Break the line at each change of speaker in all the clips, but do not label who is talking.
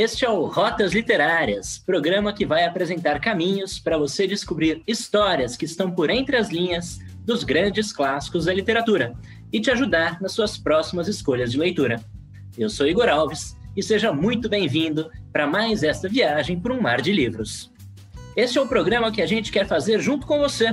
Este é o Rotas Literárias, programa que vai apresentar caminhos para você descobrir histórias que estão por entre as linhas dos grandes clássicos da literatura e te ajudar nas suas próximas escolhas de leitura. Eu sou Igor Alves e seja muito bem-vindo para mais esta viagem por um mar de livros. Este é o programa que a gente quer fazer junto com você.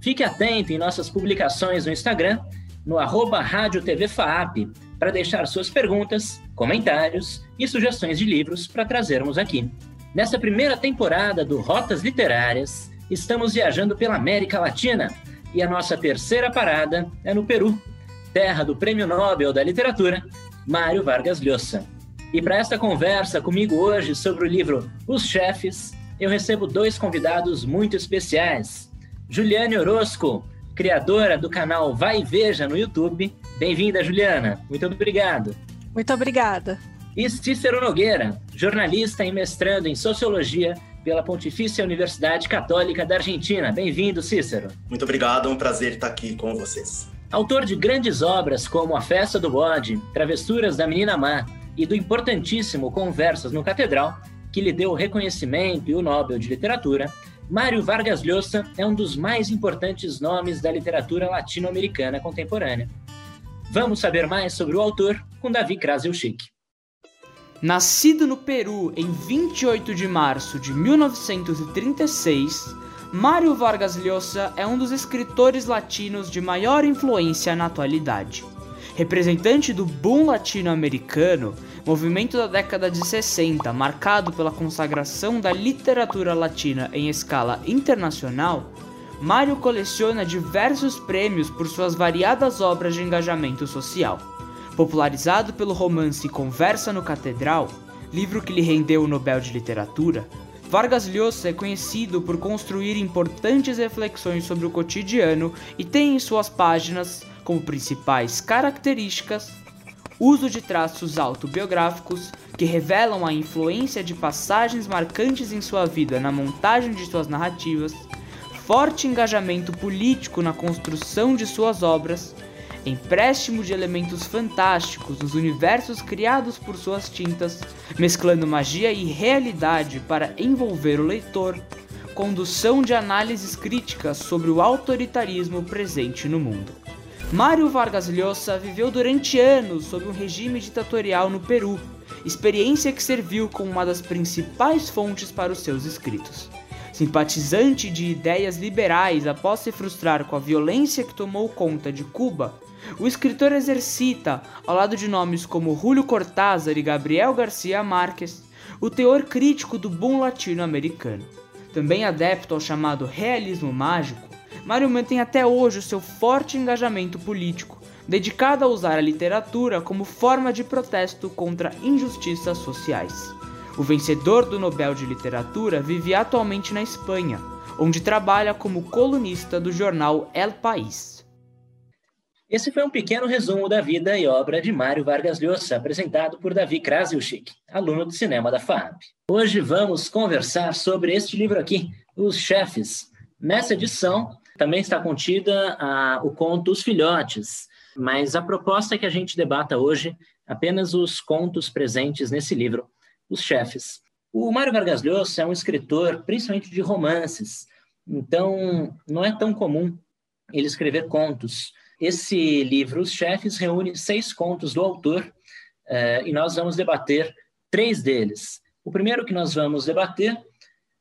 Fique atento em nossas publicações no Instagram, no arroba Rádio TV FAAP, para deixar suas perguntas, comentários e sugestões de livros para trazermos aqui. Nesta primeira temporada do Rotas Literárias, estamos viajando pela América Latina e a nossa terceira parada é no Peru, terra do Prêmio Nobel da Literatura, Mário Vargas Llosa. E para esta conversa comigo hoje sobre o livro Os Chefes, eu recebo dois convidados muito especiais. Juliane Orozco, criadora do canal Vai e Veja no YouTube. Bem-vinda, Juliana. Muito obrigado.
Muito obrigada.
E Cícero Nogueira, jornalista e mestrando em Sociologia pela Pontifícia Universidade Católica da Argentina. Bem-vindo, Cícero.
Muito obrigado, é um prazer estar aqui com vocês.
Autor de grandes obras como A Festa do Bode, Travessuras da Menina Má e do importantíssimo Conversas no Catedral, que lhe deu o reconhecimento e o Nobel de Literatura, Mário Vargas Llosa é um dos mais importantes nomes da literatura latino-americana contemporânea. Vamos saber mais sobre o autor com Davi Krasilchik.
Nascido no Peru em 28 de março de 1936, Mário Vargas Llosa é um dos escritores latinos de maior influência na atualidade. Representante do boom latino-americano, movimento da década de 60, marcado pela consagração da literatura latina em escala internacional, Mário coleciona diversos prêmios por suas variadas obras de engajamento social. Popularizado pelo romance Conversa no Catedral, livro que lhe rendeu o Nobel de Literatura, Vargas Llosa é conhecido por construir importantes reflexões sobre o cotidiano e tem em suas páginas como principais características uso de traços autobiográficos que revelam a influência de passagens marcantes em sua vida na montagem de suas narrativas, forte engajamento político na construção de suas obras, empréstimo de elementos fantásticos nos universos criados por suas tintas, mesclando magia e realidade para envolver o leitor, condução de análises críticas sobre o autoritarismo presente no mundo. Mário Vargas Llosa viveu durante anos sob um regime ditatorial no Peru, experiência que serviu como uma das principais fontes para os seus escritos. Simpatizante de ideias liberais após se frustrar com a violência que tomou conta de Cuba, o escritor exercita, ao lado de nomes como Julio Cortázar e Gabriel Garcia Marques, o teor crítico do boom latino-americano. Também adepto ao chamado realismo mágico, Mário mantém até hoje o seu forte engajamento político, dedicado a usar a literatura como forma de protesto contra injustiças sociais. O vencedor do Nobel de Literatura vive atualmente na Espanha, onde trabalha como colunista do jornal El País.
Esse foi um pequeno resumo da vida e obra de Mário Vargas Llosa, apresentado por Davi Krasilchik, aluno de cinema da FAB. Hoje vamos conversar sobre este livro aqui, Os Chefes. Nessa edição, também está contida a, o conto Os Filhotes, mas a proposta é que a gente debata hoje apenas os contos presentes nesse livro, Os Chefes. O Mário Vargas Llosa é um escritor principalmente de romances, então não é tão comum ele escrever contos. Esse livro, Os Chefes, reúne seis contos do autor uh, e nós vamos debater três deles. O primeiro que nós vamos debater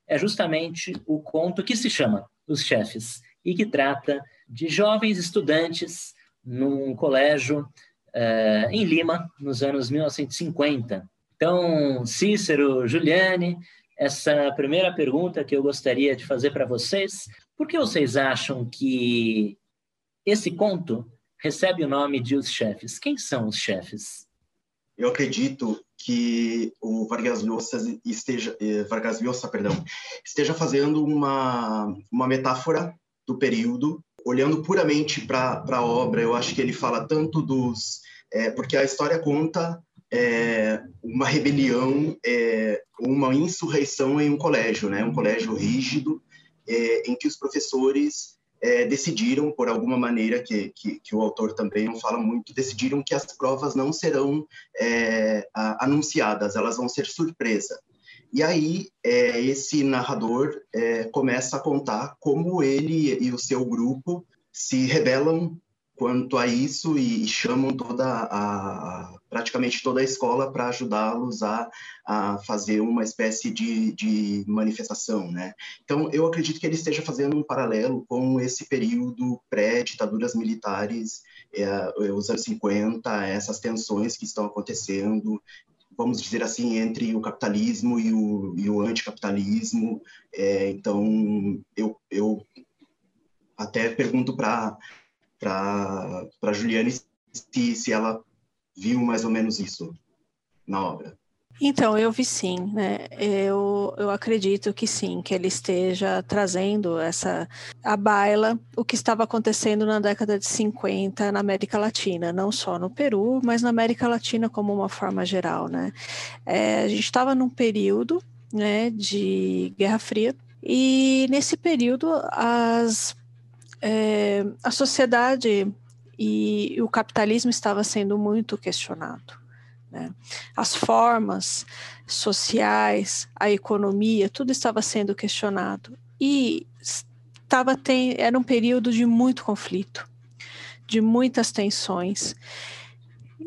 é justamente o conto que se chama Os Chefes e que trata de jovens estudantes num colégio uh, em Lima, nos anos 1950. Então, Cícero, Juliane, essa primeira pergunta que eu gostaria de fazer para vocês: por que vocês acham que esse conto recebe o nome de Os Chefes? Quem são os chefes?
Eu acredito que o Vargas Llosa esteja, eh, Vargas Llosa, perdão, esteja fazendo uma, uma metáfora do período, olhando puramente para a obra, eu acho que ele fala tanto dos. É, porque a história conta é, uma rebelião, é, uma insurreição em um colégio, né? um colégio rígido, é, em que os professores é, decidiram, por alguma maneira que, que, que, o autor também não fala muito, decidiram que as provas não serão é, anunciadas, elas vão ser surpresa. E aí, é, esse narrador é, começa a contar como ele e o seu grupo se rebelam quanto a isso e, e chamam toda a, praticamente toda a escola para ajudá-los a, a fazer uma espécie de, de manifestação, né? Então, eu acredito que ele esteja fazendo um paralelo com esse período pré-ditaduras militares, é, os anos 50, essas tensões que estão acontecendo, vamos dizer assim, entre o capitalismo e o, e o anticapitalismo. É, então, eu, eu até pergunto para para Juliane se, se ela viu mais ou menos isso na obra.
Então, eu vi sim, né? Eu, eu acredito que sim, que ele esteja trazendo essa a baila o que estava acontecendo na década de 50 na América Latina, não só no Peru, mas na América Latina como uma forma geral, né? É, a gente estava num período né, de Guerra Fria, e nesse período as é, a sociedade e o capitalismo estava sendo muito questionado. Né? As formas sociais, a economia, tudo estava sendo questionado. E estava tem, era um período de muito conflito, de muitas tensões.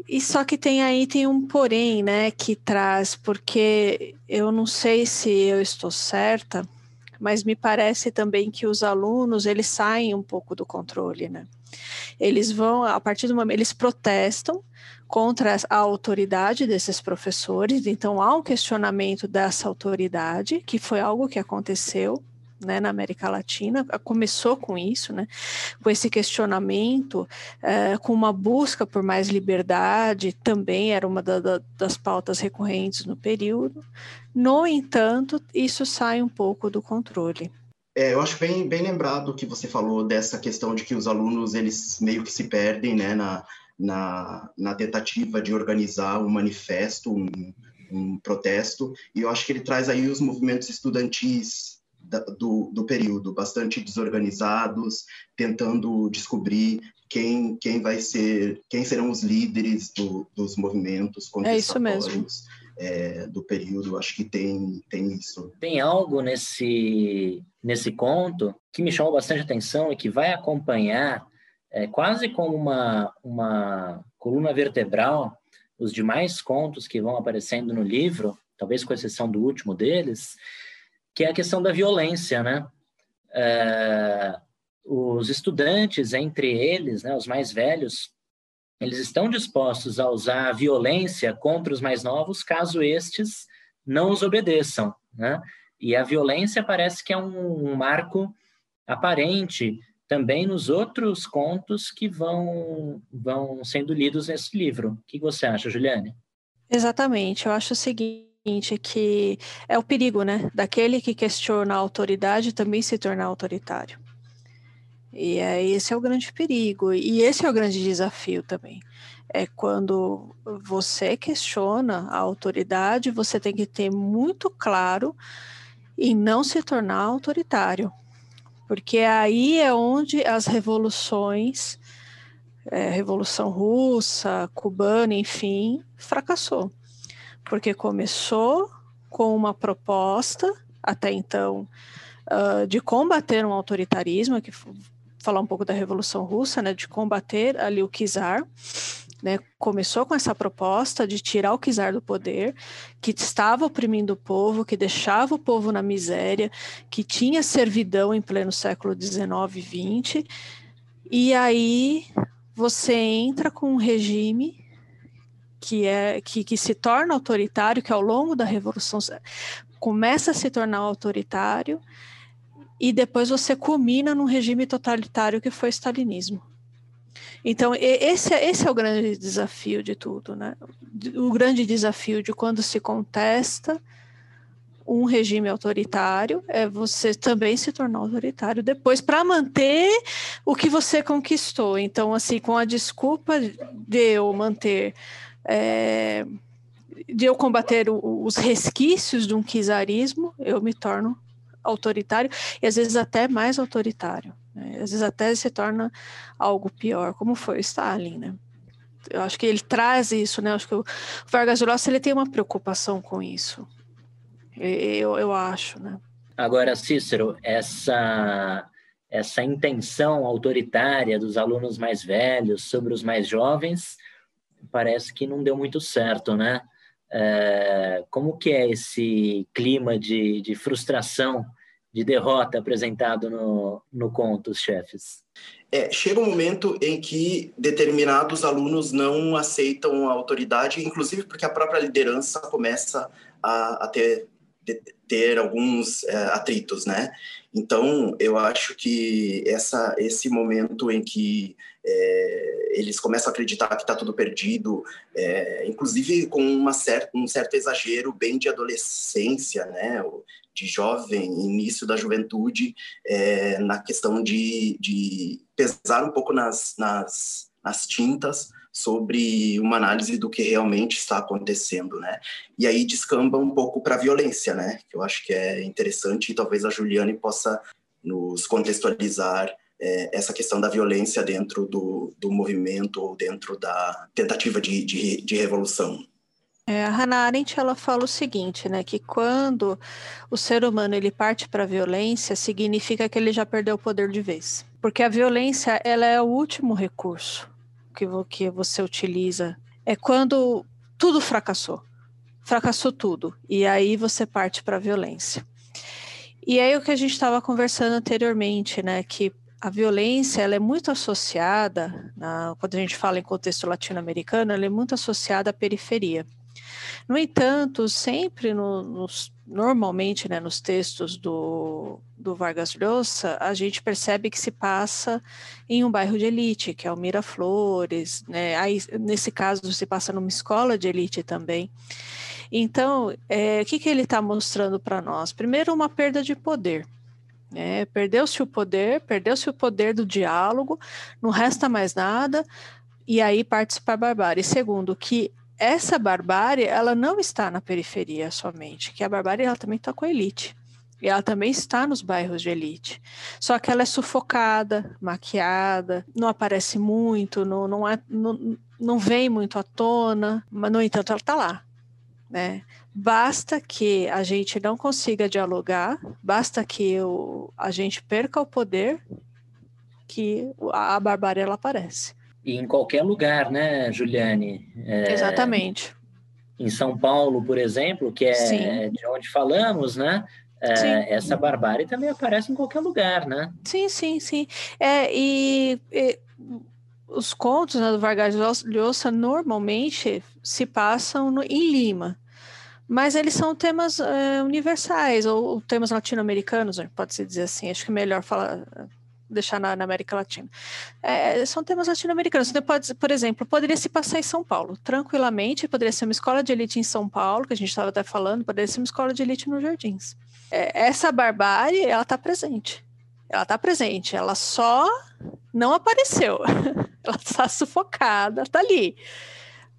E só que tem aí tem um porém, né, que traz, porque eu não sei se eu estou certa, mas me parece também que os alunos eles saem um pouco do controle, né? Eles vão a partir do momento eles protestam contra a autoridade desses professores, então há um questionamento dessa autoridade, que foi algo que aconteceu né, na América Latina, começou com isso, né, com esse questionamento, é, com uma busca por mais liberdade, também era uma da, da, das pautas recorrentes no período. No entanto, isso sai um pouco do controle.
É, eu acho bem, bem lembrado que você falou dessa questão de que os alunos eles meio que se perdem né, na, na, na tentativa de organizar um manifesto, um, um protesto, e eu acho que ele traz aí os movimentos estudantis do, do período, bastante desorganizados, tentando descobrir quem, quem vai ser, quem serão os líderes do, dos movimentos contestatórios é, do período. Acho que tem, tem isso.
Tem algo nesse, nesse conto que me chamou bastante atenção e que vai acompanhar é, quase como uma, uma coluna vertebral os demais contos que vão aparecendo no livro, talvez com exceção do último deles, que é a questão da violência, né? É, os estudantes, entre eles, né, os mais velhos, eles estão dispostos a usar a violência contra os mais novos, caso estes não os obedeçam, né? E a violência parece que é um, um marco aparente também nos outros contos que vão, vão sendo lidos nesse livro. O que você acha, Juliane?
Exatamente. Eu acho o seguinte que é o perigo, né? Daquele que questiona a autoridade também se tornar autoritário. E é, esse é o grande perigo, e esse é o grande desafio também. É quando você questiona a autoridade, você tem que ter muito claro em não se tornar autoritário. Porque aí é onde as revoluções, é, Revolução Russa, Cubana, enfim, fracassou. Porque começou com uma proposta, até então, uh, de combater um autoritarismo, que falar um pouco da Revolução Russa, né, de combater ali o czar, né, começou com essa proposta de tirar o czar do poder, que estava oprimindo o povo, que deixava o povo na miséria, que tinha servidão em pleno século XIX e XX, e aí você entra com um regime que é que, que se torna autoritário, que ao longo da revolução começa a se tornar autoritário e depois você culmina num regime totalitário que foi o stalinismo. Então, esse, é, esse é o grande desafio de tudo, né? O grande desafio de quando se contesta um regime autoritário é você também se tornar autoritário depois para manter o que você conquistou. Então, assim, com a desculpa de eu manter é, de eu combater o, os resquícios de um czarismo, eu me torno autoritário e às vezes até mais autoritário. Né? Às vezes até se torna algo pior, como foi o Stalin, né? Eu acho que ele traz isso, né? Eu acho que o Vargas Llosa ele tem uma preocupação com isso. Eu, eu acho, né?
Agora, Cícero, essa essa intenção autoritária dos alunos mais velhos sobre os mais jovens parece que não deu muito certo, né? É, como que é esse clima de, de frustração, de derrota apresentado no, no conto, os chefes?
É, chega um momento em que determinados alunos não aceitam a autoridade, inclusive porque a própria liderança começa a, a ter, ter alguns é, atritos, né? Então, eu acho que essa, esse momento em que é, eles começam a acreditar que está tudo perdido, é, inclusive com uma cer um certo exagero bem de adolescência, né, de jovem, início da juventude, é, na questão de, de pesar um pouco nas, nas, nas tintas sobre uma análise do que realmente está acontecendo, né? E aí descamba um pouco para a violência, né? Que eu acho que é interessante e talvez a Juliane possa nos contextualizar é, essa questão da violência dentro do, do movimento ou dentro da tentativa de, de, de revolução.
É, a Hannah Arendt ela fala o seguinte, né, que quando o ser humano ele parte para a violência, significa que ele já perdeu o poder de vez, porque a violência ela é o último recurso que, que você utiliza. É quando tudo fracassou, fracassou tudo, e aí você parte para a violência. E aí o que a gente estava conversando anteriormente, né, que a violência ela é muito associada, na, quando a gente fala em contexto latino-americano, ela é muito associada à periferia. No entanto, sempre no, nos, normalmente né, nos textos do, do Vargas Llosa, a gente percebe que se passa em um bairro de elite, que é o Miraflores, né? Aí, nesse caso, se passa numa escola de elite também. Então, é, o que, que ele está mostrando para nós? Primeiro, uma perda de poder. É, perdeu-se o poder, perdeu-se o poder do diálogo, não resta mais nada, e aí parte para a barbárie. Segundo, que essa barbárie, ela não está na periferia somente, que a barbárie ela também está com a elite. E ela também está nos bairros de elite. Só que ela é sufocada, maquiada, não aparece muito, não, não, é, não, não vem muito à tona, mas, no entanto, ela está lá. Né? Basta que a gente não consiga dialogar, basta que o, a gente perca o poder, que a, barbárie ela aparece.
E em qualquer lugar, né, Juliane?
É, Exatamente.
Em São Paulo, por exemplo, que é Sim. de onde falamos, né? É, essa barbárie também aparece em qualquer lugar, né?
Sim, sim, sim. É, e, e os contos né, do Vargas Llosa normalmente se passam no, em Lima mas eles são temas é, universais, ou, ou temas latino-americanos, pode-se dizer assim, acho que é melhor falar, deixar na, na América Latina. É, são temas latino-americanos. Você pode, por exemplo, poderia se passar em São Paulo, tranquilamente, poderia ser uma escola de elite em São Paulo, que a gente estava até falando, poderia ser uma escola de elite nos Jardins. É, essa barbárie, ela está presente. Ela está presente, ela só não apareceu. ela está sufocada, está ali.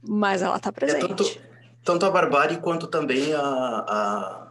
Mas ela está presente. É
tanto tanto a barbárie quanto também a, a,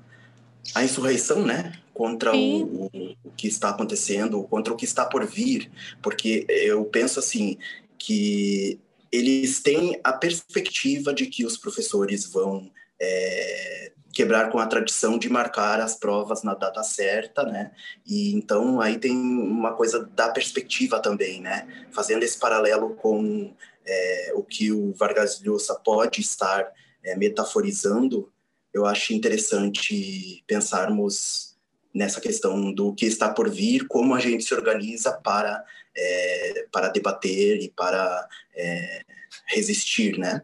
a insurreição, né? Contra o, o, que está acontecendo, contra o que está por vir, porque eu penso assim que eles têm a perspectiva de que os professores vão é, quebrar com a tradição de marcar as provas na data certa, né? E então aí tem uma coisa da perspectiva também, né? Fazendo esse paralelo com é, o que o Vargas Llosa pode estar é, metaforizando, eu acho interessante pensarmos nessa questão do que está por vir, como a gente se organiza para, é, para debater e para é, resistir, né?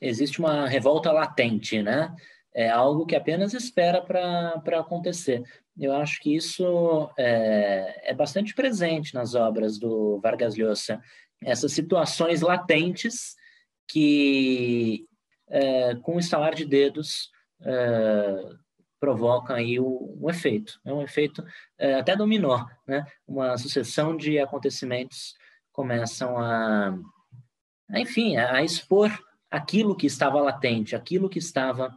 Existe uma revolta latente, né? É algo que apenas espera para acontecer. Eu acho que isso é, é bastante presente nas obras do Vargas Llosa. Essas situações latentes que, é, com o estalar de dedos, é, provocam aí o, um efeito. É um efeito é, até dominó, né? Uma sucessão de acontecimentos começam a, a enfim, a, a, expor aquilo que estava latente, aquilo que estava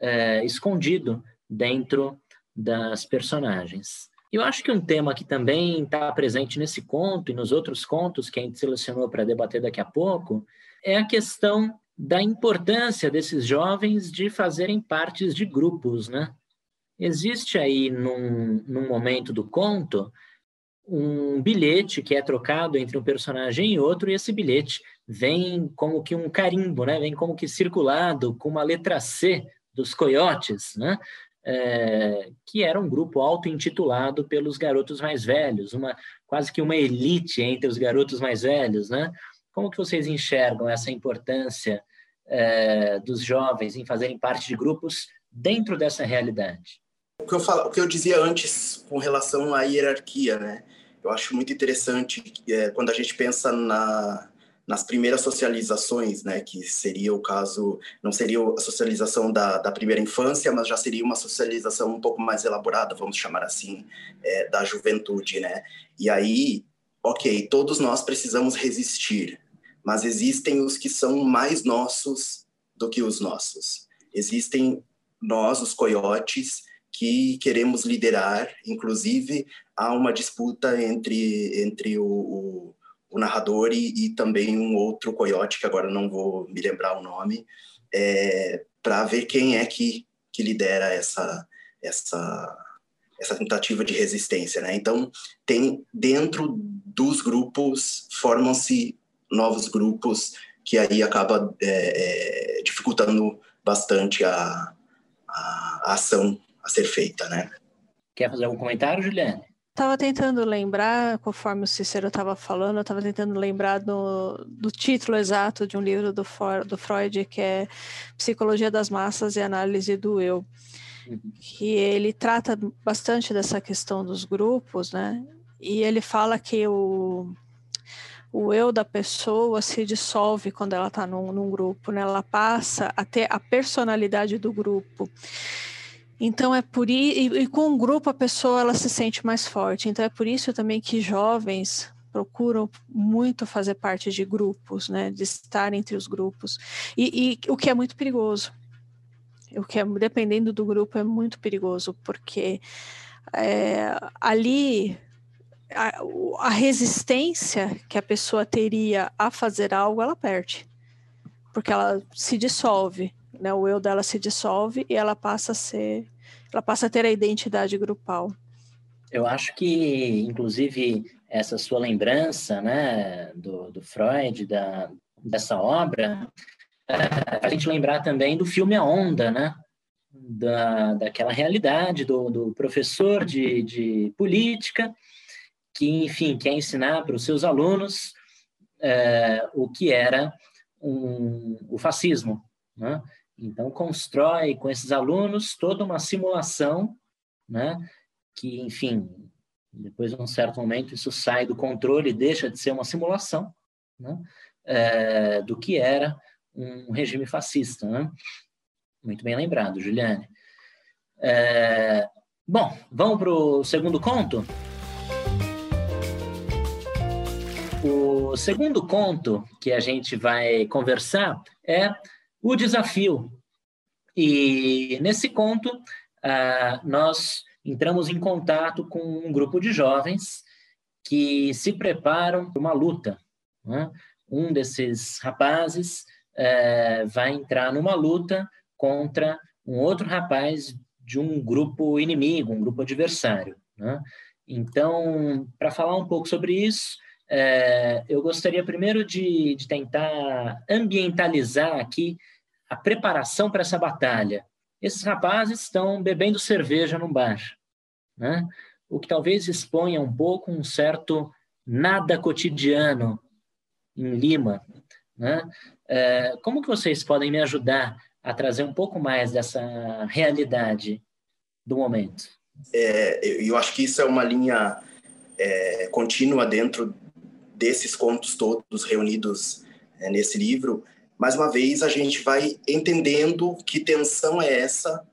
é, escondido dentro das personagens. Eu acho que um tema que também está presente nesse conto e nos outros contos que a gente selecionou para debater daqui a pouco é a questão da importância desses jovens de fazerem partes de grupos, né? Existe aí, num, num momento do conto, um bilhete que é trocado entre um personagem e outro, e esse bilhete vem como que um carimbo, né? Vem como que circulado com uma letra C dos coiotes, né? é, que era um grupo auto-intitulado pelos garotos mais velhos, uma quase que uma elite entre os garotos mais velhos, né? Como que vocês enxergam essa importância é, dos jovens em fazerem parte de grupos dentro dessa realidade?
O que eu falo, o que eu dizia antes com relação à hierarquia, né? Eu acho muito interessante é, quando a gente pensa na nas primeiras socializações, né, que seria o caso, não seria a socialização da, da primeira infância, mas já seria uma socialização um pouco mais elaborada, vamos chamar assim, é, da juventude, né? E aí, ok, todos nós precisamos resistir, mas existem os que são mais nossos do que os nossos. Existem nós, os coiotes, que queremos liderar, inclusive há uma disputa entre, entre o, o o narrador e, e, também um outro coiote, que agora não vou me lembrar o nome, é, para ver quem é que, que lidera essa, essa, essa tentativa de resistência. Né? Então, tem dentro dos grupos, formam-se novos grupos que aí acaba é, é, dificultando bastante a, a, a ação a ser feita. Né?
Quer fazer algum comentário, Juliane?
Estava tentando lembrar, conforme o Cícero estava falando, eu estava tentando lembrar do, do, título exato de um livro do, For, do, Freud, que é Psicologia das Massas e Análise do Eu. Uhum. Que ele trata bastante dessa questão dos grupos, né? E ele fala que o, o eu da pessoa se dissolve quando ela está num, num grupo, né? Ela passa a ter a personalidade do grupo. Então é por e, e com um grupo a pessoa ela se sente mais forte. Então é por isso também que jovens procuram muito fazer parte de grupos, né, de estar entre os grupos. E, e o que é muito perigoso, o que é dependendo do grupo é muito perigoso, porque é, ali a, a, resistência que a pessoa teria a fazer algo, ela perde, porque ela se dissolve né? O eu dela se dissolve e ela passa a ser, ela passa a ter a identidade grupal.
Eu acho que, inclusive, essa sua lembrança, né, do, do Freud, da, dessa obra, é, a gente lembrar também do filme A Onda, né? Da, daquela realidade do, do professor de, de política que, enfim, quer ensinar para os seus alunos é, o que era um, o fascismo, né? Então, constrói com esses alunos toda uma simulação, né? que, enfim, depois de um certo momento isso sai do controle e deixa de ser uma simulação né? É, do que era um regime fascista. Né? Muito bem lembrado, Juliane. É, bom, vamos para o segundo conto? O segundo conto que a gente vai conversar é o desafio. E nesse conto, uh, nós entramos em contato com um grupo de jovens que se preparam para uma luta. Né? Um desses rapazes uh, vai entrar numa luta contra um outro rapaz de um grupo inimigo, um grupo adversário. Né? Então, para falar um pouco sobre isso, é, eu gostaria primeiro de, de tentar ambientalizar aqui a preparação para essa batalha. Esses rapazes estão bebendo cerveja num bar, né? o que talvez exponha um pouco um certo nada cotidiano em Lima. Né? É, como que vocês podem me ajudar a trazer um pouco mais dessa realidade do momento?
É, eu acho que isso é uma linha é, contínua dentro desses contos todos reunidos é, nesse livro, mais uma vez a gente vai entendendo que tensão é essa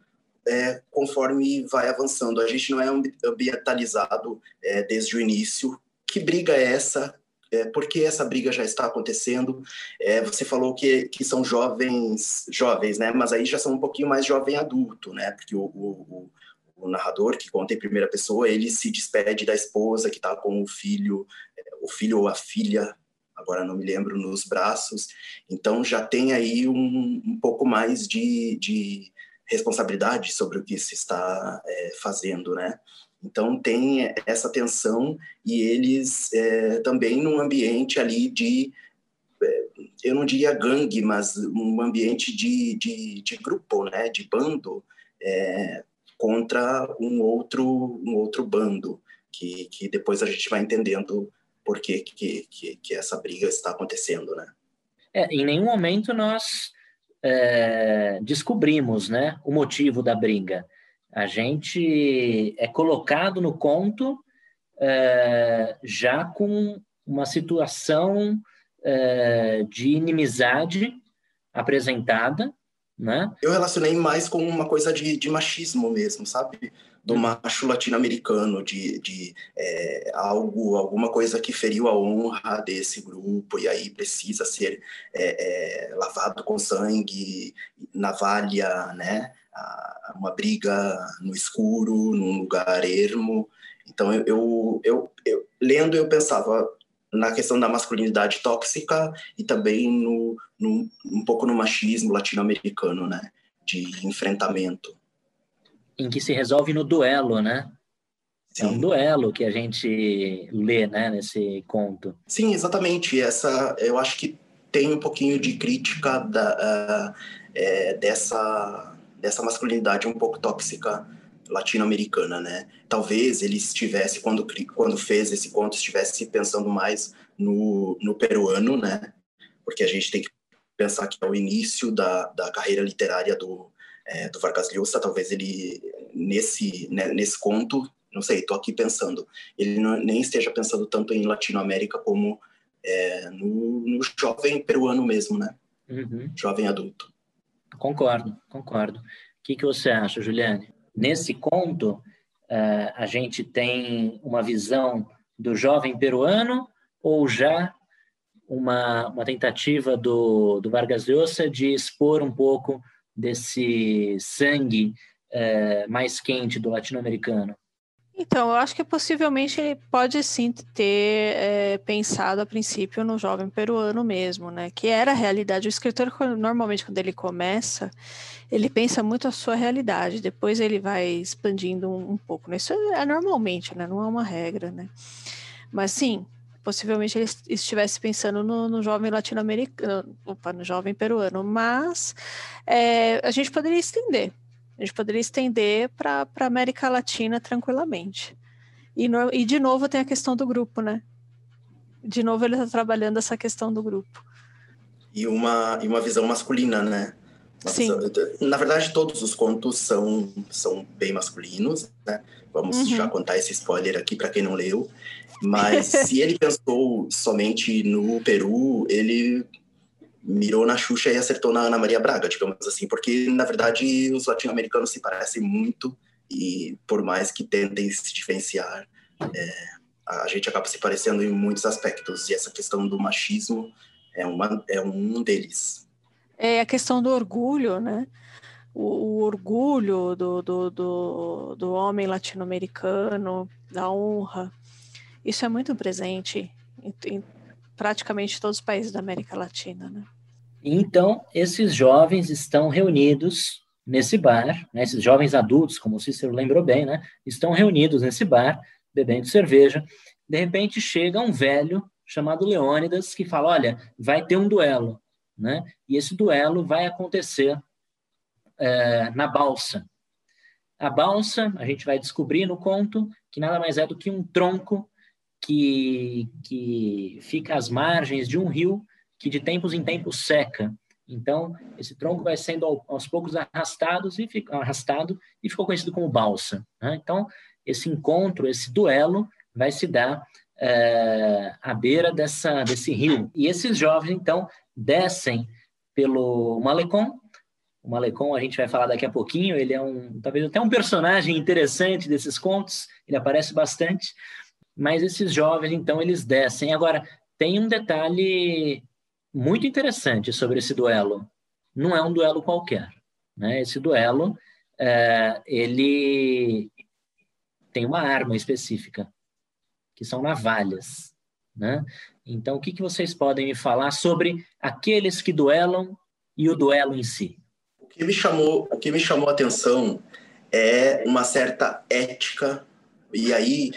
é, conforme vai avançando. A gente não é ambientalizado é, desde o início. Que briga é essa? É, por que essa briga já está acontecendo? É, você falou que, que são jovens, jovens, né? Mas aí já são um pouquinho mais jovem adulto, né? Porque o, o, o narrador, que conta em primeira pessoa, ele se despede da esposa que está com o filho, é, o filho ou a filha, agora não me lembro, nos braços. Então já tem aí um, um pouco mais de, de, responsabilidade sobre o que se está é, fazendo, né? Então tem essa tensão e eles é, também num ambiente ali de eu não diria gangue, mas um ambiente de, de, de grupo, né, de bando, é, contra um outro, um outro bando, que, que depois a gente vai entendendo por que, que, que, que essa briga está acontecendo, né?
É, em nenhum momento nós é, descobrimos né, o motivo da briga. A gente é colocado no conto é, já com uma situação é, de inimizade apresentada, né?
Eu relacionei mais com uma coisa de, de machismo mesmo, sabe? Do hum. macho latino-americano, de, de é, algo, alguma coisa que feriu a honra desse grupo e aí precisa ser é, é, lavado com sangue, navalha, né? uma briga no escuro, num lugar ermo. Então, eu, eu, eu, eu lendo, eu pensava, na questão da masculinidade tóxica e também no, no um pouco no machismo latino-americano, né, de enfrentamento.
Em que se resolve no duelo, né? Sim. É um duelo que a gente lê, né, nesse conto.
Sim, exatamente. Essa, eu acho que tem um pouquinho de crítica da, uh, é, dessa dessa masculinidade um pouco tóxica latino-americana, né? Talvez ele estivesse quando quando fez esse conto estivesse pensando mais no, no peruano, né? Porque a gente tem que pensar que é o início da, da carreira literária do é, do Vargas Llosa. Talvez ele nesse né, nesse conto, não sei, estou aqui pensando, ele não, nem esteja pensando tanto em Latinoamérica como é, no, no, jovem peruano mesmo, né? Uhum. Jovem adulto.
Concordo, concordo. O que, que você acha, Juliane? Nesse conto, uh, a gente tem uma visão do jovem peruano ou já uma, uma tentativa do, do Vargas Llosa de expor um pouco desse sangue uh, mais quente do latino-americano?
Então, eu acho que possivelmente ele pode sim ter é, pensado a princípio no jovem peruano mesmo, né? Que era a realidade. O escritor, normalmente, quando ele começa, ele pensa muito a sua realidade, depois ele vai expandindo um, um pouco. Né? Isso é normalmente, né? Não é uma regra, né? Mas sim, possivelmente ele estivesse pensando no, no jovem latino-americano, opa, no jovem peruano, mas é, a gente poderia estender a gente poderia estender para a América Latina tranquilamente. E, no, e, de novo, tem a questão do grupo, né? De novo, ele está trabalhando essa questão do grupo.
E uma, e uma visão masculina, né? Uma
Sim.
Visão, na verdade, todos os contos são, são bem masculinos, né? Vamos uhum. já contar esse spoiler aqui para quem não leu. Mas se ele pensou somente no Peru, ele mirou na Xuxa e acertou na Ana Maria Braga, digamos assim, porque na verdade os latino-americanos se parecem muito e por mais que tentem se diferenciar, é, a gente acaba se parecendo em muitos aspectos e essa questão do machismo é, uma, é um deles.
É a questão do orgulho, né? O, o orgulho do, do, do, do homem latino-americano, da honra, isso é muito presente em, em praticamente todos os países da América Latina, né?
Então, esses jovens estão reunidos nesse bar, né, esses jovens adultos, como o Cícero lembrou bem, né, estão reunidos nesse bar, bebendo cerveja. De repente chega um velho chamado Leônidas que fala: Olha, vai ter um duelo, né? E esse duelo vai acontecer é, na balsa. A balsa, a gente vai descobrir no conto que nada mais é do que um tronco que, que fica às margens de um rio que de tempos em tempos seca. Então, esse tronco vai sendo aos poucos arrastados e arrastado e ficou conhecido como balsa. Né? Então, esse encontro, esse duelo, vai se dar é, à beira dessa, desse rio. E esses jovens, então, descem pelo Malecon. O Malecon, a gente vai falar daqui a pouquinho, ele é um, talvez até um personagem interessante desses contos, ele aparece bastante. Mas esses jovens, então, eles descem. Agora, tem um detalhe muito interessante sobre esse duelo. Não é um duelo qualquer. Né? Esse duelo é, ele tem uma arma específica, que são navalhas. Né? Então, o que, que vocês podem me falar sobre aqueles que duelam e o duelo em si?
O que me chamou, o que me chamou a atenção é uma certa ética, e aí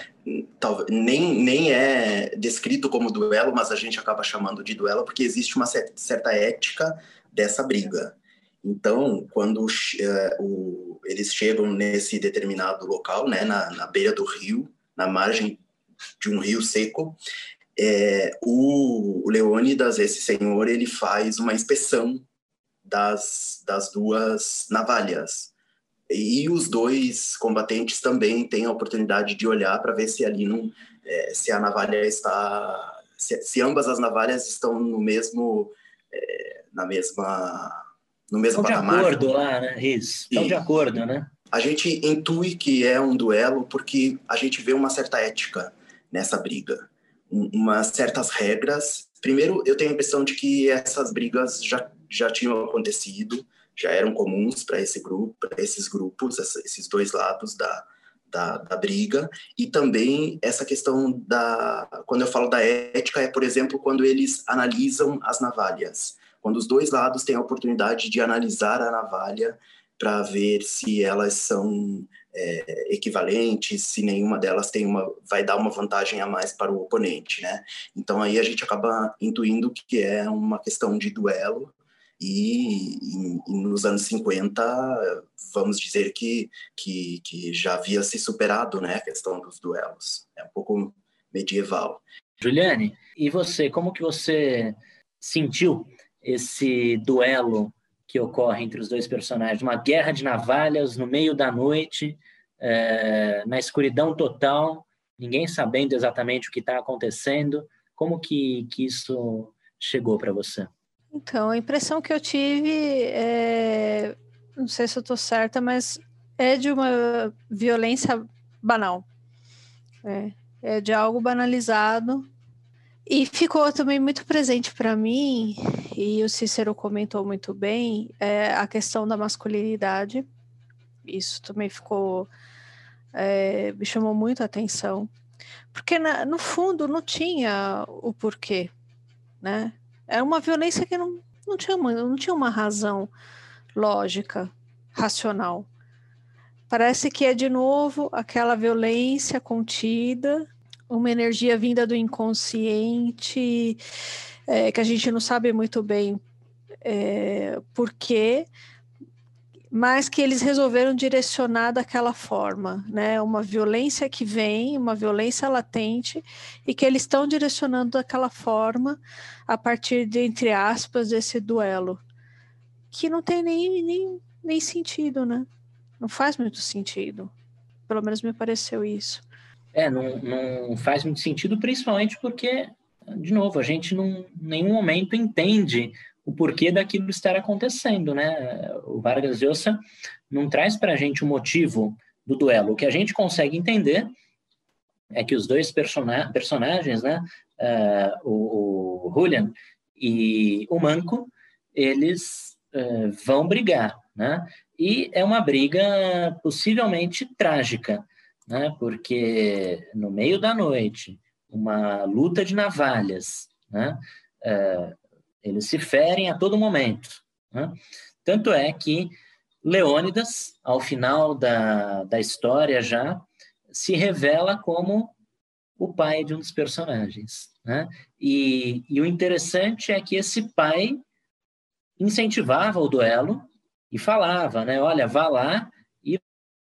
talvez, nem, nem é descrito como duelo, mas a gente acaba chamando de duelo porque existe uma certa ética dessa briga. Então, quando uh, o, eles chegam nesse determinado local, né, na, na beira do rio, na margem de um rio seco, é, o, o Leônidas, esse senhor, ele faz uma inspeção das, das duas navalhas. E os dois combatentes também têm a oportunidade de olhar para ver se ali não, é, se a navalha está, se, se, ambas as navalhas estão no mesmo, é, na mesma, no mesmo
Estão patamar. de acordo lá, né? Isso. Estão de acordo, né?
A gente intui que é um duelo porque a gente vê uma certa ética nessa briga, umas certas regras. Primeiro, eu tenho a impressão de que essas brigas já já tinham acontecido já eram comuns para esse grupo, para esses grupos, esses dois lados da, da, da, briga, e também essa questão da. Quando eu falo da ética, é, por exemplo, quando eles analisam as navalhas. Quando os dois lados têm a oportunidade de analisar a navalha para ver se elas são é, equivalentes, se nenhuma delas tem uma, vai dar uma vantagem a mais para o oponente, né? Então aí a gente acaba intuindo que é uma questão de duelo e, e, nos anos 50, vamos dizer que, que, que, já havia se superado né, a questão dos duelos. É um pouco medieval.
Juliane, e você, como que você sentiu esse duelo que ocorre entre os dois personagens? Uma guerra de navalhas no meio da noite, é, na escuridão total, ninguém sabendo exatamente o que está acontecendo. Como que, que isso chegou para você?
Então, a impressão que eu tive é. Não sei se eu estou certa, mas é de uma violência banal. É, é de algo banalizado. E ficou também muito presente para mim, e o Cícero comentou muito bem, é a questão da masculinidade. Isso também ficou. É, me chamou muito a atenção. Porque, na, no fundo, não tinha o porquê, né? Era uma violência que não, não, tinha, uma, não tinha uma razão lógica, racional. Parece que é de novo aquela violência contida, uma energia vinda do inconsciente, é, que a gente não sabe muito bem é, por quê, mas que eles resolveram direcionar daquela forma, né? Uma violência que vem, uma violência latente, e que eles estão direcionando daquela forma a partir de, entre aspas, desse duelo, que não tem nem, nem, nem sentido, né? Não faz muito sentido. Pelo menos me pareceu isso.
É, não, não faz muito sentido, principalmente porque, de novo, a gente em nenhum momento entende o porquê daquilo estar acontecendo, né? O Vargas Llosa não traz para a gente o motivo do duelo. O que a gente consegue entender é que os dois persona personagens, né, uh, o, o Julian e o Manco, eles uh, vão brigar, né? E é uma briga possivelmente trágica, né? Porque no meio da noite, uma luta de navalhas, né? Uh, eles se ferem a todo momento. Né? Tanto é que Leônidas, ao final da, da história já, se revela como o pai de um dos personagens. Né? E, e o interessante é que esse pai incentivava o duelo e falava, né? Olha, vá lá e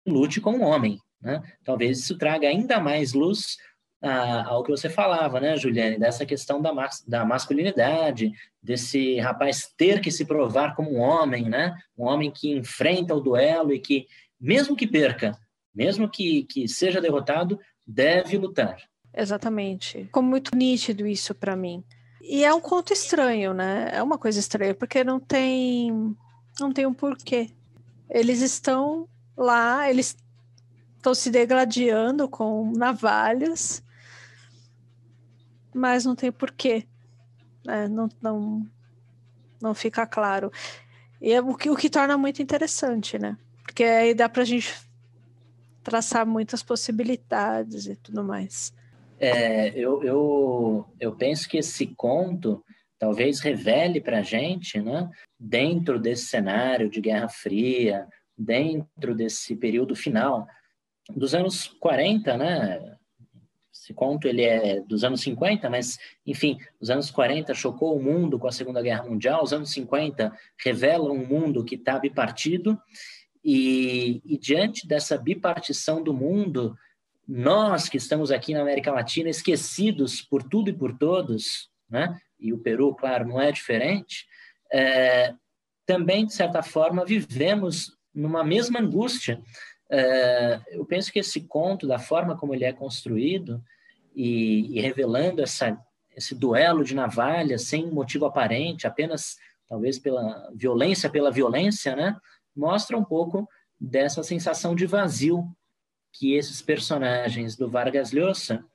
lute como um homem. Né? Talvez isso traga ainda mais luz ao que você falava, né, Juliane, dessa questão da, mas, da masculinidade, desse rapaz ter que se provar como um homem, né, um homem que enfrenta o duelo e que, mesmo que perca, mesmo que, que seja derrotado, deve lutar.
Exatamente. Ficou muito nítido isso para mim. E é um conto estranho, né? É uma coisa estranha, porque não tem não tem um porquê. Eles estão lá, eles estão se degladiando com navalhas mas não tem porquê. Né? Não, não, não fica claro. E é o que, o que torna muito interessante, né? Porque aí dá para a gente traçar muitas possibilidades e tudo mais.
É, eu, eu, eu penso que esse conto talvez revele para a gente, né, dentro desse cenário de Guerra Fria, dentro desse período final dos anos 40, né, esse conto ele é dos anos 50, mas, enfim, os anos 40 chocou o mundo com a Segunda Guerra Mundial, os anos 50 revelam um mundo que está bipartido, e, e diante dessa bipartição do mundo, nós que estamos aqui na América Latina, esquecidos por tudo e por todos, né? e o Peru, claro, não é diferente, é, também, de certa forma, vivemos numa mesma angústia. É, eu penso que esse conto, da forma como ele é construído, e, e revelando essa, esse duelo de navalhas sem motivo aparente, apenas talvez pela violência pela violência, né? mostra um pouco dessa sensação de vazio que esses personagens do Vargas Llosa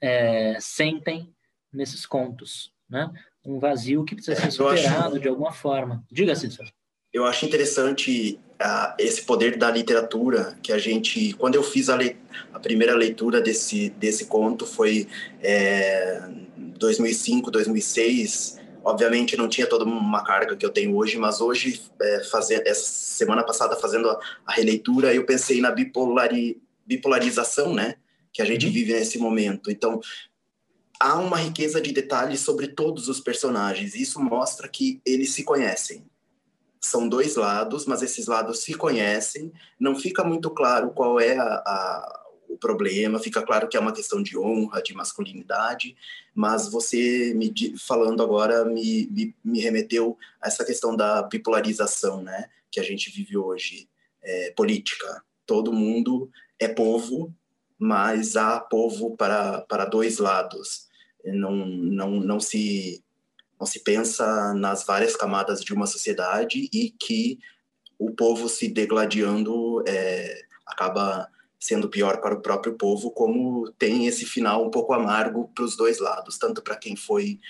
é, sentem nesses contos, né? Um vazio que precisa ser superado acho... de alguma forma. Diga, Cícero.
Eu acho interessante uh, esse poder da literatura que a gente, quando eu fiz a, le... a primeira leitura desse desse conto foi é, 2005, 2006 Obviamente não tinha toda uma carga que eu tenho hoje, mas hoje, é, fazer, essa semana passada, fazendo a, a releitura, eu pensei na bipolari, bipolarização, né? Que a gente uhum. vive nesse momento. Então, há uma riqueza de detalhes sobre todos os personagens. E isso mostra que eles se conhecem. São dois lados, mas esses lados se conhecem. Não fica muito claro qual é a, a o problema, fica claro que é uma questão de honra, de masculinidade, mas você me falando agora me, me, me remeteu a essa questão da bipolarização, né, que a gente vive hoje, é, política. Todo mundo é povo, mas há povo para, para dois lados. Não, não, não se não se pensa nas várias camadas de uma sociedade e que o povo se degladiando é, acaba sendo pior para o próprio povo, como tem esse final um pouco amargo para os dois lados, tanto para quem foi,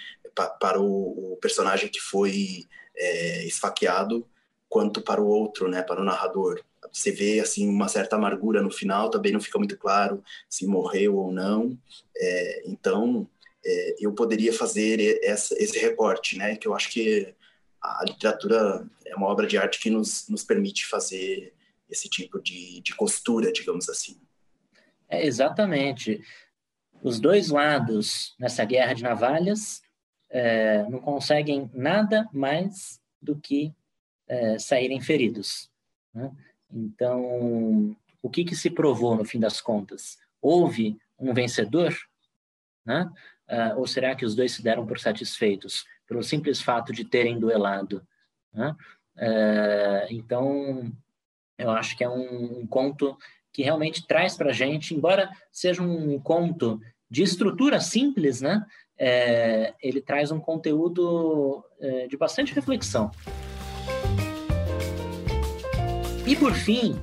para o, o personagem que foi é, esfaqueado, quanto para o outro, né, para o narrador. Você vê assim uma certa amargura no final, também não fica muito claro se morreu ou não. É, então, é, eu poderia fazer essa, esse recorte, né, que eu acho que a literatura é uma obra de arte que nos, nos permite fazer esse tipo de, de costura, digamos assim.
É, exatamente. Os dois lados nessa guerra de navalhas é, não conseguem nada mais do que é, saírem feridos. Né? Então, o que, que se provou no fim das contas? Houve um vencedor? Né? Uh, ou será que os dois se deram por satisfeitos pelo simples fato de terem duelado? Né? Uh, então, eu acho que é um, um conto que realmente traz para a gente, embora seja um conto de estrutura simples, né? É, ele traz um conteúdo é, de bastante reflexão. E por fim,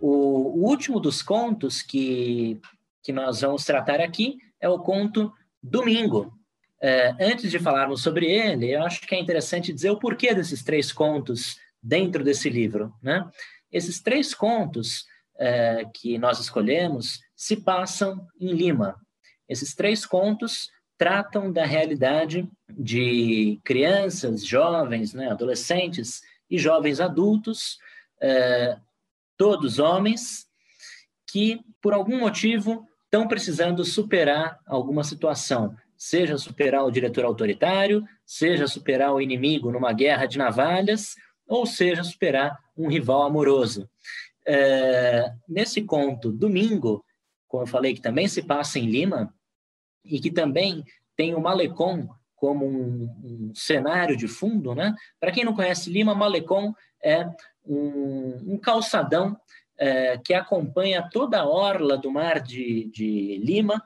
o, o, último dos contos que, que nós vamos tratar aqui é o conto Domingo. É, antes de falarmos sobre ele, eu acho que é interessante dizer o porquê desses três contos dentro desse livro, né? Esses três contos é, que nós escolhemos se passam em Lima. Esses três contos tratam da realidade de crianças, jovens, né, adolescentes e jovens adultos, é, todos homens, que por algum motivo estão precisando superar alguma situação, seja superar o diretor autoritário, seja superar o inimigo numa guerra de navalhas, ou seja, superar um rival amoroso. É, nesse conto, Domingo, como eu falei, que também se passa em Lima, e que também tem o Malecon como um, um cenário de fundo, né? Para quem não conhece Lima, Malecon é um, um calçadão é, que acompanha toda a orla do mar de, de Lima,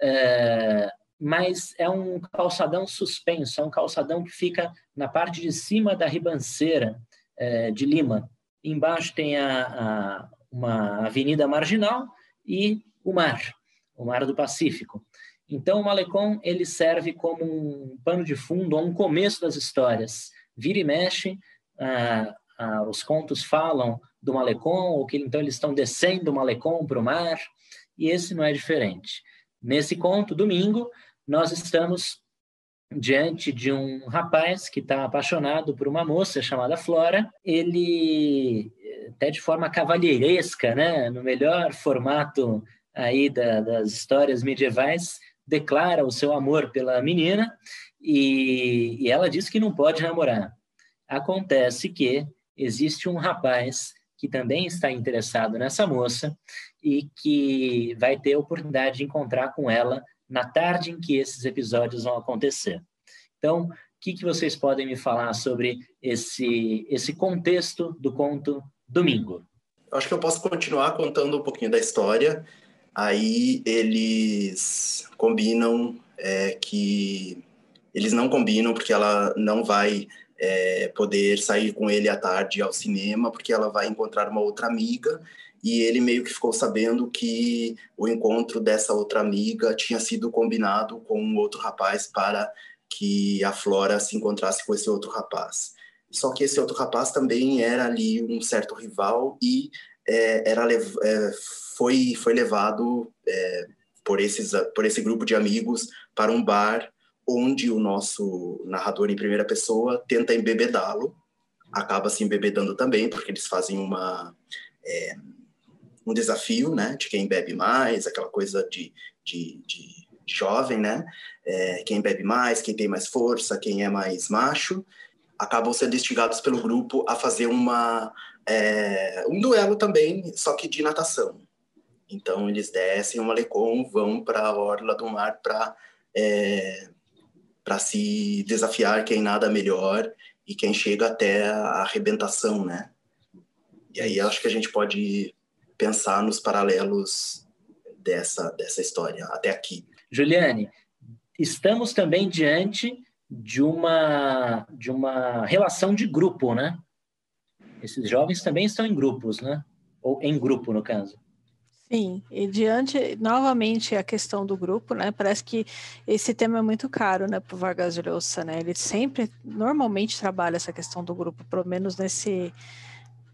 é, mas é um calçadão suspenso, é um calçadão que fica na parte de cima da ribanceira é, de Lima. Embaixo tem a, a, uma avenida marginal e o mar, o mar do Pacífico. Então, o Malecon ele serve como um pano de fundo, um começo das histórias. Vira e mexe, a, os contos falam do Malecon, ou que então eles estão descendo o Malecon para o mar, e esse não é diferente. Nesse conto, domingo, nós estamos diante de um rapaz que está apaixonado por uma moça chamada Flora. Ele, até de forma cavalheiresca, né, no melhor formato aí da, das histórias medievais, declara o seu amor pela menina e, e ela diz que não pode namorar. Acontece que existe um rapaz que também está interessado nessa moça e que vai ter a oportunidade de encontrar com ela na tarde em que esses episódios vão acontecer. Então, o que, que vocês podem me falar sobre esse, esse contexto do conto Domingo?
Acho que eu posso continuar contando um pouquinho da história. Aí eles combinam é, que eles não combinam porque ela não vai é, poder sair com ele à tarde ao cinema porque ela vai encontrar uma outra amiga e ele meio que ficou sabendo que o encontro dessa outra amiga tinha sido combinado com um outro rapaz para que a Flora se encontrasse com esse outro rapaz. Só que esse outro rapaz também era ali um certo rival e é, era é, foi foi levado é, por esses por esse grupo de amigos para um bar onde o nosso narrador em primeira pessoa tenta embebedá-lo acaba se embebedando também porque eles fazem uma é, um desafio, né, de quem bebe mais, aquela coisa de, de, de jovem, né, é, quem bebe mais, quem tem mais força, quem é mais macho, acabam sendo instigados pelo grupo a fazer uma é, um duelo também, só que de natação. Então eles descem o malecon, vão para a orla do mar para é, para se desafiar quem nada melhor e quem chega até a arrebentação, né? E aí acho que a gente pode pensar nos paralelos dessa, dessa história até aqui.
Juliane, estamos também diante de uma, de uma relação de grupo, né? Esses jovens também estão em grupos, né? Ou em grupo, no caso.
Sim, e diante, novamente, a questão do grupo, né? Parece que esse tema é muito caro, né, para o Vargas Llosa, né? Ele sempre, normalmente, trabalha essa questão do grupo, pelo menos nesse,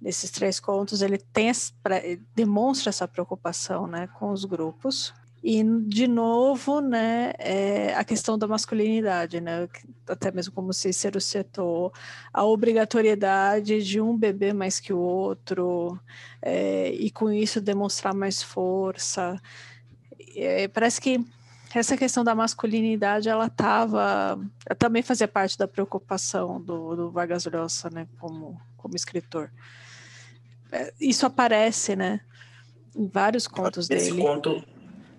nesses três contos, ele tem demonstra essa preocupação né, com os grupos. E, de novo, né, é a questão da masculinidade, né, até mesmo como Cícero citou, a obrigatoriedade de um beber mais que o outro, é, e com isso demonstrar mais força. É, parece que essa questão da masculinidade, ela estava, também fazia parte da preocupação do, do Vargas Llosa, né, como, como escritor. É, isso aparece, né? Em vários contos
nesse
dele.
Conto,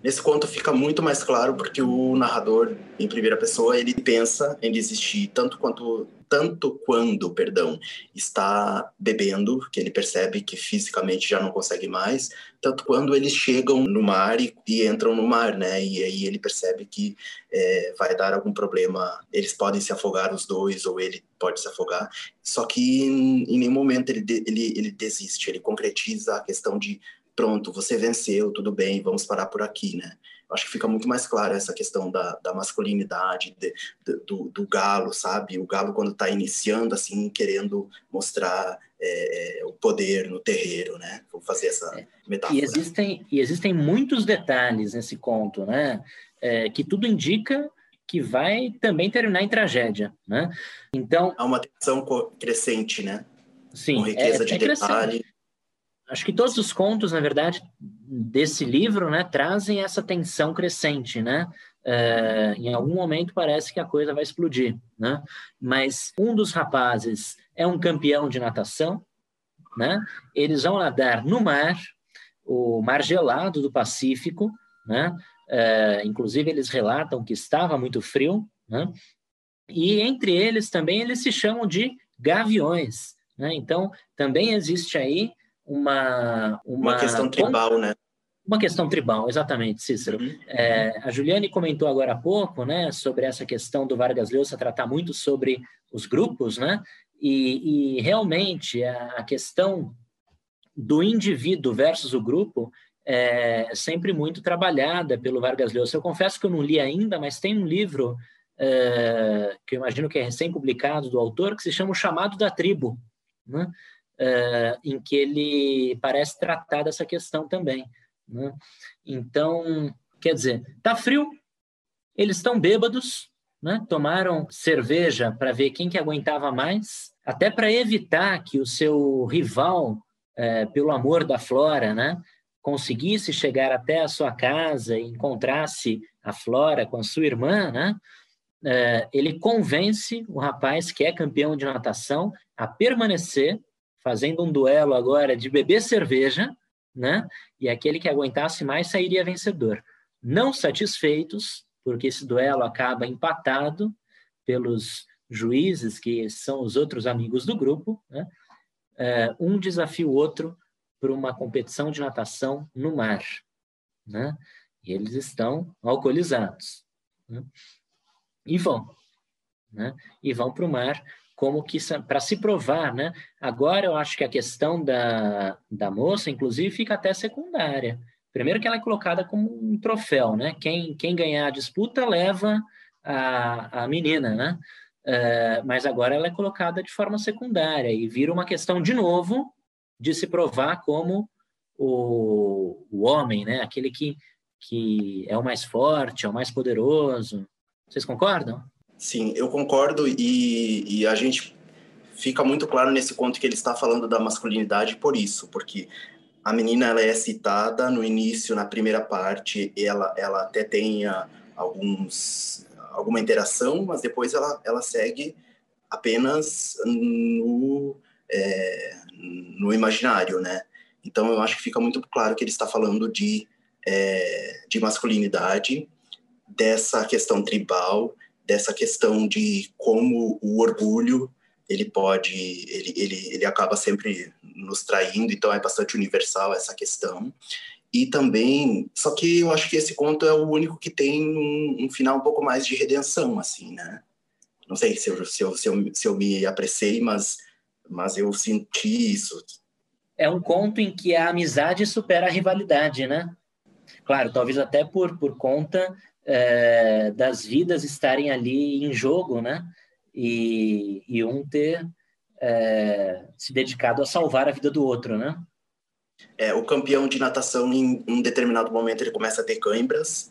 nesse conto fica muito mais claro porque o narrador, em primeira pessoa, ele pensa em desistir tanto quanto tanto quando, perdão, está bebendo, que ele percebe que fisicamente já não consegue mais, tanto quando eles chegam no mar e, e entram no mar, né? E aí ele percebe que é, vai dar algum problema, eles podem se afogar os dois ou ele pode se afogar. Só que em, em nenhum momento ele, ele, ele desiste, ele concretiza a questão de pronto, você venceu, tudo bem, vamos parar por aqui, né? acho que fica muito mais clara essa questão da, da masculinidade, de, de, do, do, galo, sabe? O galo quando está iniciando, assim, querendo mostrar é, o poder no terreiro, né? Vou fazer essa é. metáfora.
E existem, e existem muitos detalhes nesse conto, né? É, que tudo indica que vai também terminar em tragédia, né? Então...
Há uma tensão crescente, né?
Sim,
Com riqueza
é,
de
é
detalhe
acho que todos os contos, na verdade, desse livro, né, trazem essa tensão crescente, né? É, em algum momento parece que a coisa vai explodir, né? Mas um dos rapazes é um campeão de natação, né? Eles vão nadar no mar, o mar gelado do Pacífico, né? É, inclusive eles relatam que estava muito frio, né? E entre eles também eles se chamam de gaviões, né? Então também existe aí uma,
uma, uma questão tribal, né?
Uma questão tribal, exatamente, Cícero. Uhum. É, a Juliane comentou agora há pouco, né, sobre essa questão do Vargas Llosa tratar muito sobre os grupos, né? E, e realmente a questão do indivíduo versus o grupo é sempre muito trabalhada pelo Vargas Llosa. Eu confesso que eu não li ainda, mas tem um livro é, que eu imagino que é recém-publicado do autor que se chama O Chamado da Tribo, né? Uh, em que ele parece tratar dessa questão também. Né? Então, quer dizer, tá frio, eles estão bêbados, né? tomaram cerveja para ver quem que aguentava mais, até para evitar que o seu rival, é, pelo amor da Flora, né? conseguisse chegar até a sua casa e encontrasse a Flora com a sua irmã, né? É, ele convence o rapaz que é campeão de natação a permanecer fazendo um duelo agora de beber cerveja, né? E aquele que aguentasse mais sairia vencedor. Não satisfeitos, porque esse duelo acaba empatado pelos juízes, que são os outros amigos do grupo, né? É, um desafia o outro para uma competição de natação no mar, né? E eles estão alcoolizados, né? E vão, né? E vão para o mar como que para se provar, né? Agora eu acho que a questão da, da moça, inclusive, fica até secundária. Primeiro que ela é colocada como um troféu, né? Quem, quem ganhar a disputa leva a, a menina, né? Uh, mas agora ela é colocada de forma secundária e vira uma questão de novo de se provar como o, o homem, né? Aquele que, que é o mais forte, é o mais poderoso. Vocês concordam?
Sim, eu concordo e, e a gente fica muito claro nesse ponto que ele está falando da masculinidade por isso, porque a menina ela é citada no início, na primeira parte, ela, ela até tem alguns, alguma interação, mas depois ela, ela segue apenas no, é, no imaginário, né? Então eu acho que fica muito claro que ele está falando de, é, de masculinidade, dessa questão tribal, dessa questão de como o orgulho ele pode ele, ele, ele acaba sempre nos traindo então é bastante universal essa questão. E também só que eu acho que esse conto é o único que tem um, um final um pouco mais de redenção assim né? Não sei se eu, se eu, se eu, se eu me apressei mas mas eu senti isso.
É um conto em que a amizade supera a rivalidade né? Claro talvez até por por conta é, das vidas estarem ali em jogo, né? E, e um ter é, se dedicado a salvar a vida do outro, né?
É, o campeão de natação, em um determinado momento, ele começa a ter câimbras,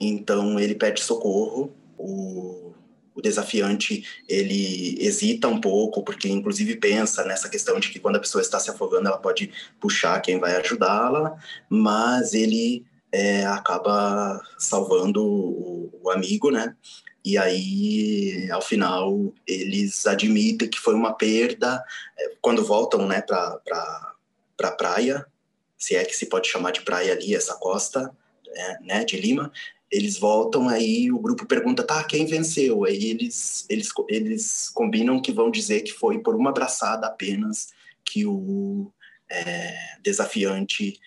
então ele pede socorro. O, o desafiante, ele hesita um pouco, porque inclusive pensa nessa questão de que quando a pessoa está se afogando, ela pode puxar quem vai ajudá-la, mas ele é, acaba salvando o, o, amigo, né? E aí, ao final, eles admitem que foi uma perda. É, quando voltam, né, para pra, pra praia, se é que se pode chamar de praia ali, essa costa, é, né, de Lima, eles voltam, aí o grupo pergunta, tá, quem venceu? Aí eles, eles, eles combinam que vão dizer que foi por uma abraçada apenas que o é, desafiante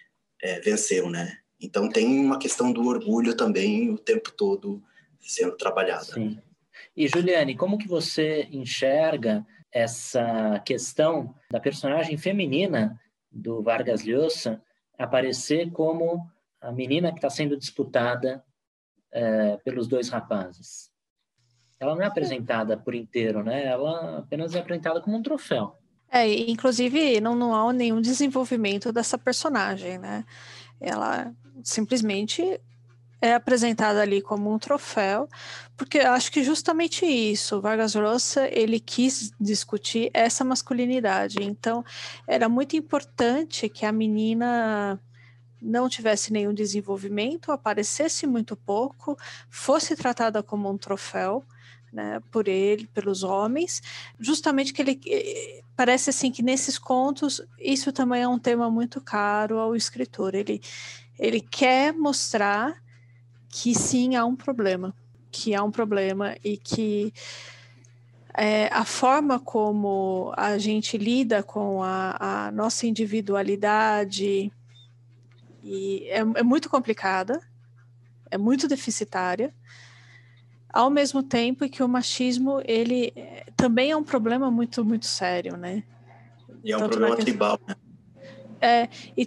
é, venceu, né? Então tem uma questão do orgulho também o tempo todo sendo trabalhada.
Sim. E Juliane, como que você enxerga essa questão da personagem feminina do Vargas Llosa aparecer como a menina que está sendo disputada é, pelos dois rapazes? Ela não é apresentada por inteiro, né? Ela apenas é apresentada como um troféu.
É, inclusive não, não há nenhum desenvolvimento dessa personagem, né? Ela simplesmente é apresentada ali como um troféu, porque acho que justamente isso, Vargas Llosa, ele quis discutir essa masculinidade. Então, era muito importante que a menina não tivesse nenhum desenvolvimento, aparecesse muito pouco, fosse tratada como um troféu, né, por ele, pelos homens, justamente que ele eh, parece assim que nesses contos isso também é um tema muito caro ao escritor. Ele ele quer mostrar que sim há um problema, que há um problema e que é, a forma como a gente lida com a, a nossa individualidade e é, é, muito complicada, é muito deficitária, ao mesmo tempo que o machismo ele é, também é um problema muito muito sério, né?
E é um Tanto problema tribal, né?
É, e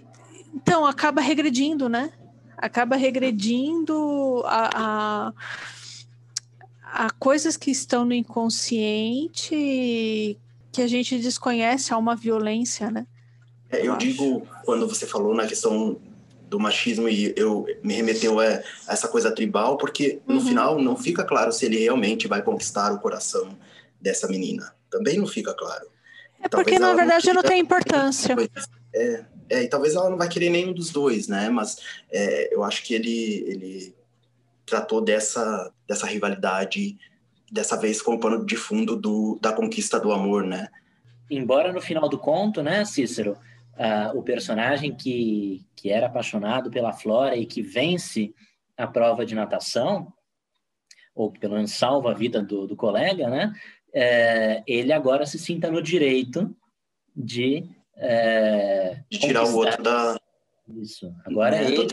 então, acaba regredindo, né? Acaba regredindo a, a, a coisas que estão no inconsciente que a gente desconhece, há uma violência, né?
É, eu, eu digo, quando você falou na questão do machismo e eu me remeteu a, essa coisa tribal, porque no uhum. final não fica claro se ele realmente vai conquistar o coração dessa menina. Também não fica claro.
É porque na verdade não, não tem importância.
É, é, e talvez ela não vai querer nenhum dos dois, né? Mas é, eu acho que ele, ele tratou dessa, dessa rivalidade, dessa vez com o pano de fundo do, da conquista do amor, né?
Embora no final do conto, né, Cícero, uh, o personagem que, que era apaixonado pela Flora e que vence a prova de natação, ou pelo menos salva a vida do, do colega, né? É, ele agora se sinta no direito de, é,
de tirar o outro da
isso. Agora é, ele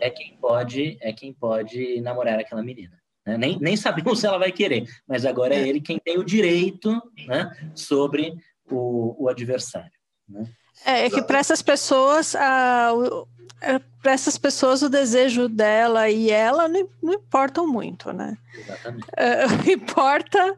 é quem pode é quem pode namorar aquela menina. Né? Nem, nem sabemos se ela vai querer, mas agora é, é ele quem tem o direito né, sobre o, o adversário. Né?
É, é que para essas pessoas, a, é, para essas pessoas o desejo dela e ela não, não importam muito, né? Exatamente. É, importa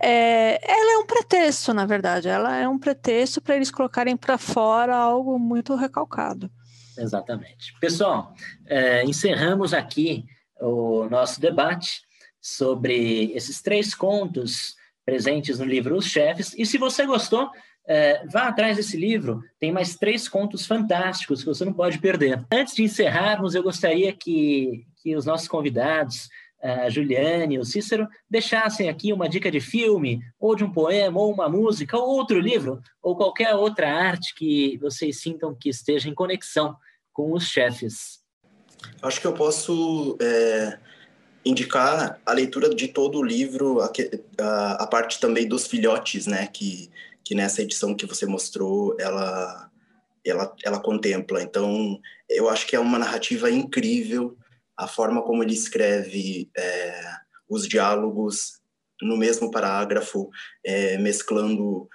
é, ela é um pretexto, na verdade. Ela é um pretexto para eles colocarem para fora algo muito recalcado.
Exatamente. Pessoal, é, encerramos aqui o nosso debate sobre esses três contos presentes no livro Os Chefes. E se você gostou, é, vá atrás desse livro, tem mais três contos fantásticos que você não pode perder. Antes de encerrarmos, eu gostaria que, que os nossos convidados, a Juliane o Cícero, deixassem aqui uma dica de filme, ou de um poema, ou uma música, ou outro livro, ou qualquer outra arte que vocês sintam que esteja em conexão com os chefes.
Acho que eu posso é, indicar a leitura de todo o livro, a, a, a parte também dos filhotes, né, que que nessa edição que você mostrou, ela, ela, ela contempla. Então, eu acho que é uma narrativa incrível, a forma como ele escreve é, os diálogos no mesmo parágrafo, é, mesclando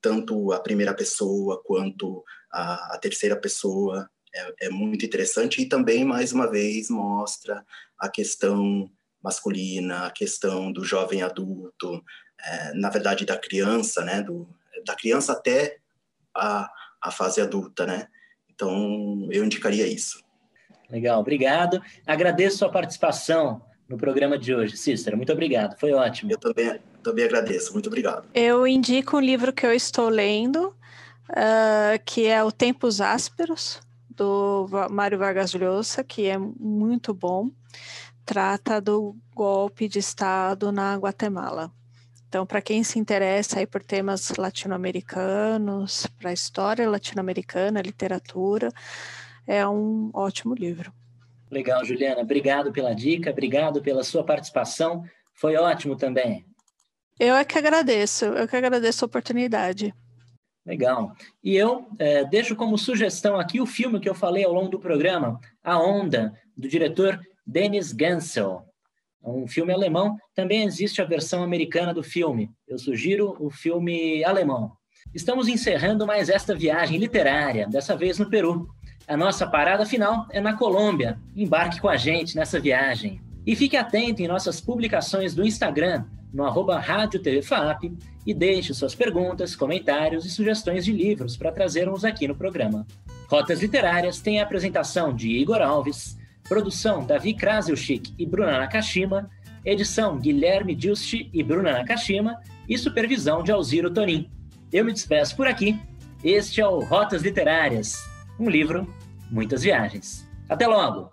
tanto a primeira pessoa quanto a, a terceira pessoa. É, é, muito interessante e também, mais uma vez, mostra a questão masculina, a questão do jovem adulto, é, na verdade, da criança, né? Do, da criança até a, a fase adulta, né? Então, eu indicaria isso.
Legal, obrigado. Agradeço sua participação no programa de hoje, Cícero. Muito obrigado, foi ótimo.
Eu também, também agradeço, muito obrigado.
Eu indico um livro que eu estou lendo, uh, que é O Tempos Ásperos, do Mário Vargas Llosa, que é muito bom. Trata do golpe de Estado na Guatemala. Então, para quem se interessa aí por temas latino-americanos, para a história latino-americana, literatura, é um ótimo livro.
Legal, Juliana. Obrigado pela dica, obrigado pela sua participação. Foi ótimo também.
Eu é que agradeço, eu que agradeço a oportunidade.
Legal. E eu é, deixo como sugestão aqui o filme que eu falei ao longo do programa, A Onda, do diretor Dennis Gansel um filme alemão. Também existe a versão americana do filme. Eu sugiro o filme alemão. Estamos encerrando mais esta viagem literária, dessa vez no Peru. A nossa parada final é na Colômbia. Embarque com a gente nessa viagem. E fique atento em nossas publicações do Instagram, no arroba Rádio TV FAP, e deixe suas perguntas, comentários e sugestões de livros para trazermos aqui no programa. Rotas Literárias tem a apresentação de Igor Alves, Produção Davi Krasilchik e Bruna Nakashima. Edição Guilherme Dilst e Bruna Nakashima. E supervisão de Alziro Tonin. Eu me despeço por aqui. Este é o Rotas Literárias. Um livro, muitas viagens. Até logo!